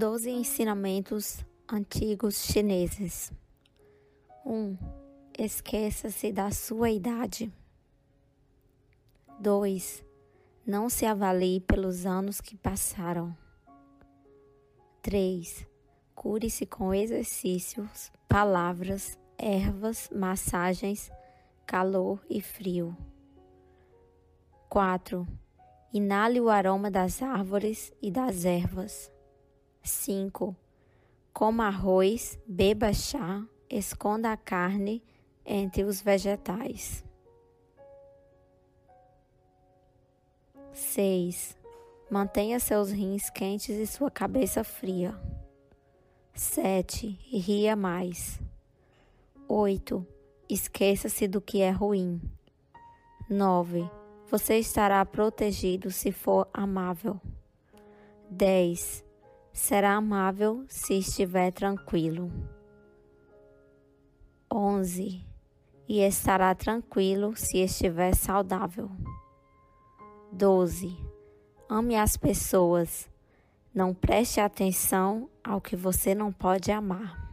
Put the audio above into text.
Doze ensinamentos antigos chineses. 1. Um, Esqueça-se da sua idade. 2. Não se avalie pelos anos que passaram. 3. Cure-se com exercícios, palavras, ervas, massagens, calor e frio. 4. Inale o aroma das árvores e das ervas. 5. Coma arroz, beba chá, esconda a carne entre os vegetais. 6. Mantenha seus rins quentes e sua cabeça fria. 7. Ria mais. 8. Esqueça-se do que é ruim. 9 você estará protegido se for amável. 10. Será amável se estiver tranquilo. 11. E estará tranquilo se estiver saudável. 12. Ame as pessoas. Não preste atenção ao que você não pode amar.